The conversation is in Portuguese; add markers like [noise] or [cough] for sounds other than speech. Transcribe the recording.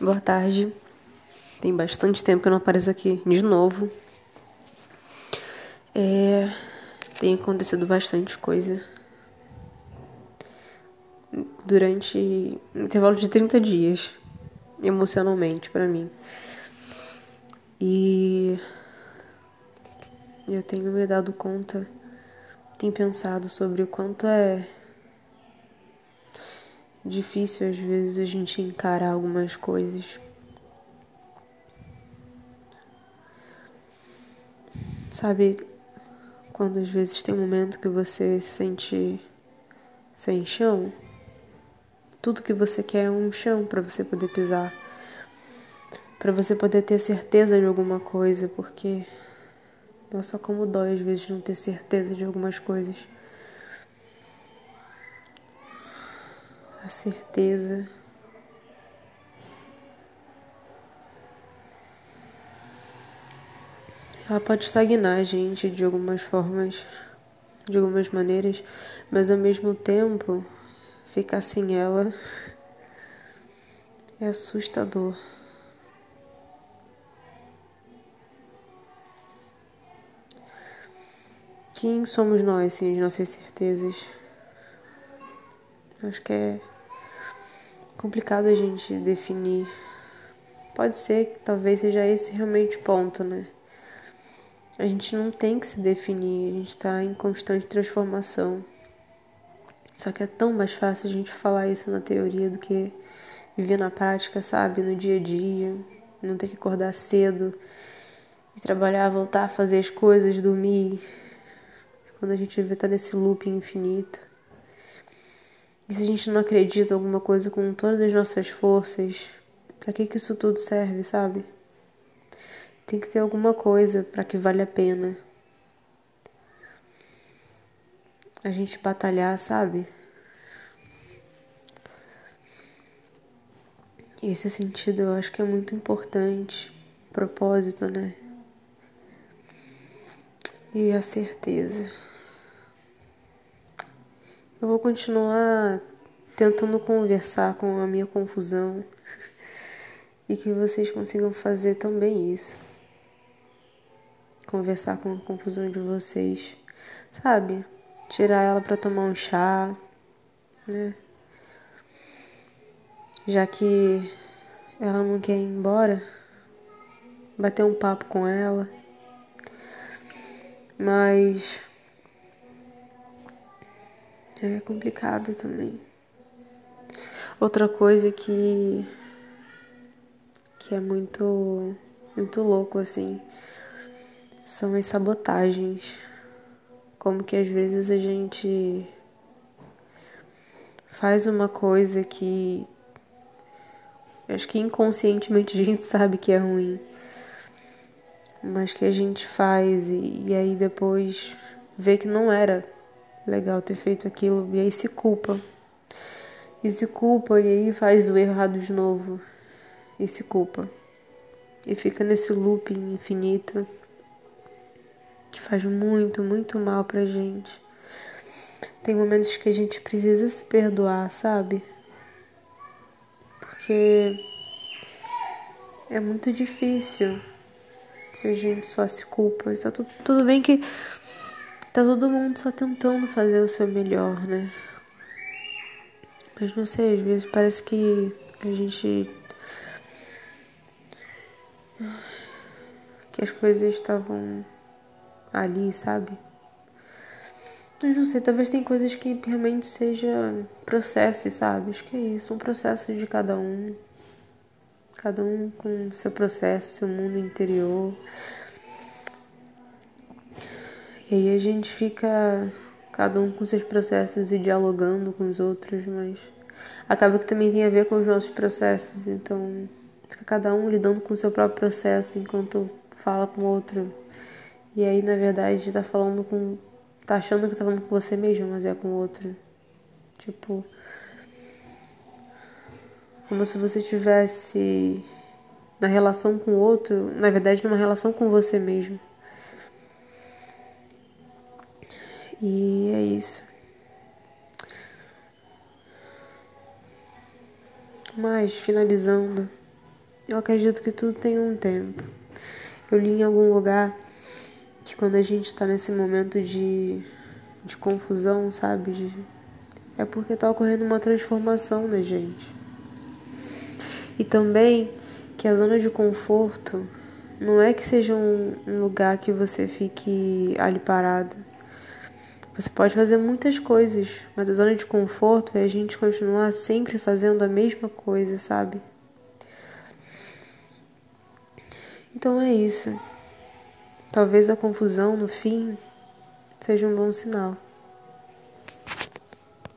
Boa tarde. Tem bastante tempo que eu não apareço aqui de novo. É, tem acontecido bastante coisa durante um intervalo de 30 dias, emocionalmente para mim. E eu tenho me dado conta, tenho pensado sobre o quanto é difícil às vezes a gente encarar algumas coisas. Sabe, quando às vezes tem um momento que você se sente sem chão, tudo que você quer é um chão para você poder pisar, para você poder ter certeza de alguma coisa, porque nossa, como dói às vezes não ter certeza de algumas coisas. A certeza. Ela pode estagnar a gente de algumas formas, de algumas maneiras, mas ao mesmo tempo, ficar sem ela é assustador. Quem somos nós sem as nossas certezas? Acho que é complicado a gente definir. Pode ser que talvez seja esse realmente o ponto, né? A gente não tem que se definir, a gente está em constante transformação. Só que é tão mais fácil a gente falar isso na teoria do que viver na prática, sabe? No dia a dia, não ter que acordar cedo e trabalhar, voltar a fazer as coisas, dormir. Quando a gente vê tá nesse loop infinito. E se a gente não acredita em alguma coisa com todas as nossas forças, para que que isso tudo serve, sabe? Tem que ter alguma coisa para que vale a pena. A gente batalhar, sabe? Esse sentido eu acho que é muito importante. Propósito, né? E a certeza. Eu vou continuar tentando conversar com a minha confusão e que vocês consigam fazer também isso. Conversar com a confusão de vocês, sabe? Tirar ela para tomar um chá, né? Já que ela não quer ir embora, bater um papo com ela. Mas é complicado também. Outra coisa que que é muito muito louco assim são as sabotagens. Como que às vezes a gente faz uma coisa que acho que inconscientemente a gente [laughs] sabe que é ruim, mas que a gente faz e, e aí depois vê que não era legal ter feito aquilo, e aí se culpa. E se culpa, e aí faz o errado de novo, e se culpa. E fica nesse looping infinito que faz muito, muito mal pra gente. Tem momentos que a gente precisa se perdoar, sabe? Porque é muito difícil se a gente só se culpa. Está tudo, tudo bem que Tá todo mundo só tentando fazer o seu melhor, né? Mas não sei, às vezes parece que a gente. que as coisas estavam ali, sabe? Mas não sei, talvez tem coisas que realmente seja processos, sabe? Acho que é isso, um processo de cada um. Cada um com seu processo, seu mundo interior. E aí a gente fica cada um com seus processos e dialogando com os outros, mas acaba que também tem a ver com os nossos processos, então fica cada um lidando com o seu próprio processo enquanto fala com o outro. E aí, na verdade, tá falando com. tá achando que tá falando com você mesmo, mas é com o outro. Tipo. Como se você estivesse na relação com o outro, na verdade, numa relação com você mesmo. E é isso. Mas finalizando, Eu acredito que tudo tem um tempo. Eu li em algum lugar que quando a gente está nesse momento de, de confusão, sabe? De, é porque está ocorrendo uma transformação na gente. E também que a zona de conforto não é que seja um, um lugar que você fique ali parado. Você pode fazer muitas coisas, mas a zona de conforto é a gente continuar sempre fazendo a mesma coisa, sabe? Então é isso. Talvez a confusão no fim seja um bom sinal.